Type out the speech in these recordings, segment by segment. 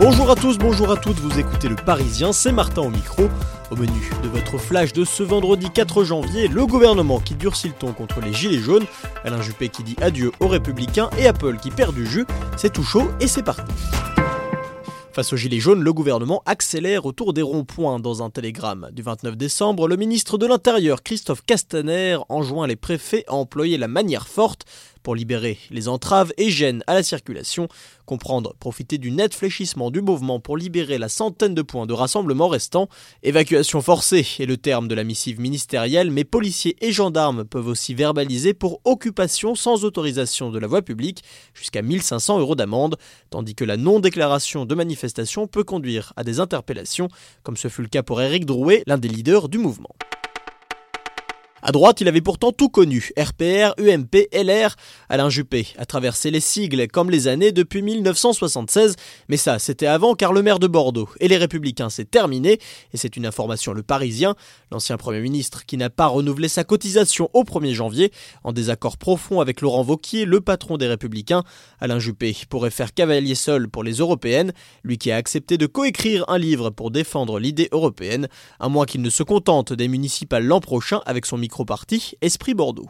Bonjour à tous, bonjour à toutes, vous écoutez Le Parisien, c'est Martin au micro. Au menu de votre flash de ce vendredi 4 janvier, le gouvernement qui durcit le ton contre les gilets jaunes, Alain Juppé qui dit adieu aux républicains et Apple qui perd du jus, c'est tout chaud et c'est parti. Face aux Gilets jaunes, le gouvernement accélère autour des ronds-points. Dans un télégramme du 29 décembre, le ministre de l'Intérieur, Christophe Castaner, enjoint les préfets à employer la manière forte pour libérer les entraves et gênes à la circulation, comprendre profiter du net fléchissement du mouvement pour libérer la centaine de points de rassemblement restants. Évacuation forcée est le terme de la missive ministérielle, mais policiers et gendarmes peuvent aussi verbaliser pour occupation sans autorisation de la voie publique jusqu'à 1500 euros d'amende, tandis que la non-déclaration de manifestation peut conduire à des interpellations, comme ce fut le cas pour Éric Drouet, l'un des leaders du mouvement. À droite, il avait pourtant tout connu. RPR, UMP, LR. Alain Juppé a traversé les sigles comme les années depuis 1976. Mais ça, c'était avant car le maire de Bordeaux et les Républicains, c'est terminé. Et c'est une information le Parisien. L'ancien Premier ministre qui n'a pas renouvelé sa cotisation au 1er janvier. En désaccord profond avec Laurent Vauquier, le patron des Républicains. Alain Juppé pourrait faire cavalier seul pour les européennes. Lui qui a accepté de coécrire un livre pour défendre l'idée européenne. À moins qu'il ne se contente des municipales l'an prochain avec son micro micro-parti Esprit Bordeaux.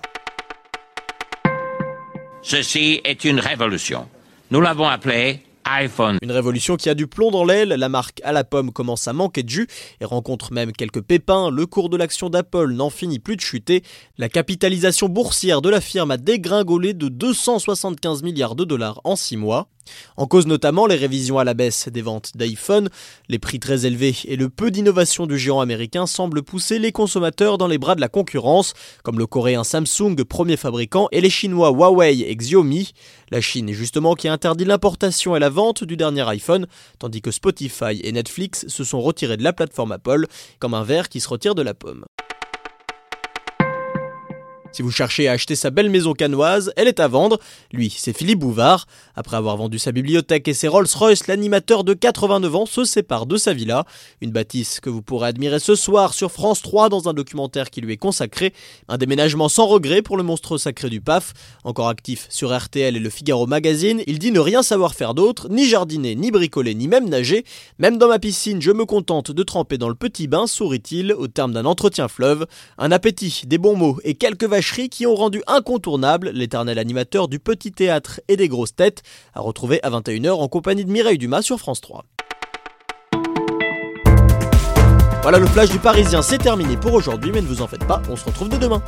Ceci est une révolution. Nous l'avons appelée iPhone. Une révolution qui a du plomb dans l'aile, la marque à la pomme commence à manquer de jus et rencontre même quelques pépins, le cours de l'action d'Apple n'en finit plus de chuter, la capitalisation boursière de la firme a dégringolé de 275 milliards de dollars en 6 mois, en cause notamment les révisions à la baisse des ventes d'iPhone, les prix très élevés et le peu d'innovation du géant américain semblent pousser les consommateurs dans les bras de la concurrence, comme le coréen Samsung, premier fabricant, et les chinois Huawei et Xiaomi. La Chine est justement qui a interdit l'importation et la vente du dernier iPhone, tandis que Spotify et Netflix se sont retirés de la plateforme Apple, comme un verre qui se retire de la pomme. Si vous cherchez à acheter sa belle maison canoise, elle est à vendre. Lui, c'est Philippe Bouvard. Après avoir vendu sa bibliothèque et ses Rolls-Royce, l'animateur de 89 ans se sépare de sa villa. Une bâtisse que vous pourrez admirer ce soir sur France 3 dans un documentaire qui lui est consacré. Un déménagement sans regret pour le monstre sacré du PAF. Encore actif sur RTL et le Figaro Magazine, il dit ne rien savoir faire d'autre, ni jardiner, ni bricoler, ni même nager. Même dans ma piscine, je me contente de tremper dans le petit bain, sourit-il, au terme d'un entretien fleuve. Un appétit, des bons mots et quelques qui ont rendu incontournable l'éternel animateur du petit théâtre et des grosses têtes, à retrouver à 21h en compagnie de Mireille Dumas sur France 3. Voilà le flash du Parisien, c'est terminé pour aujourd'hui, mais ne vous en faites pas, on se retrouve dès demain.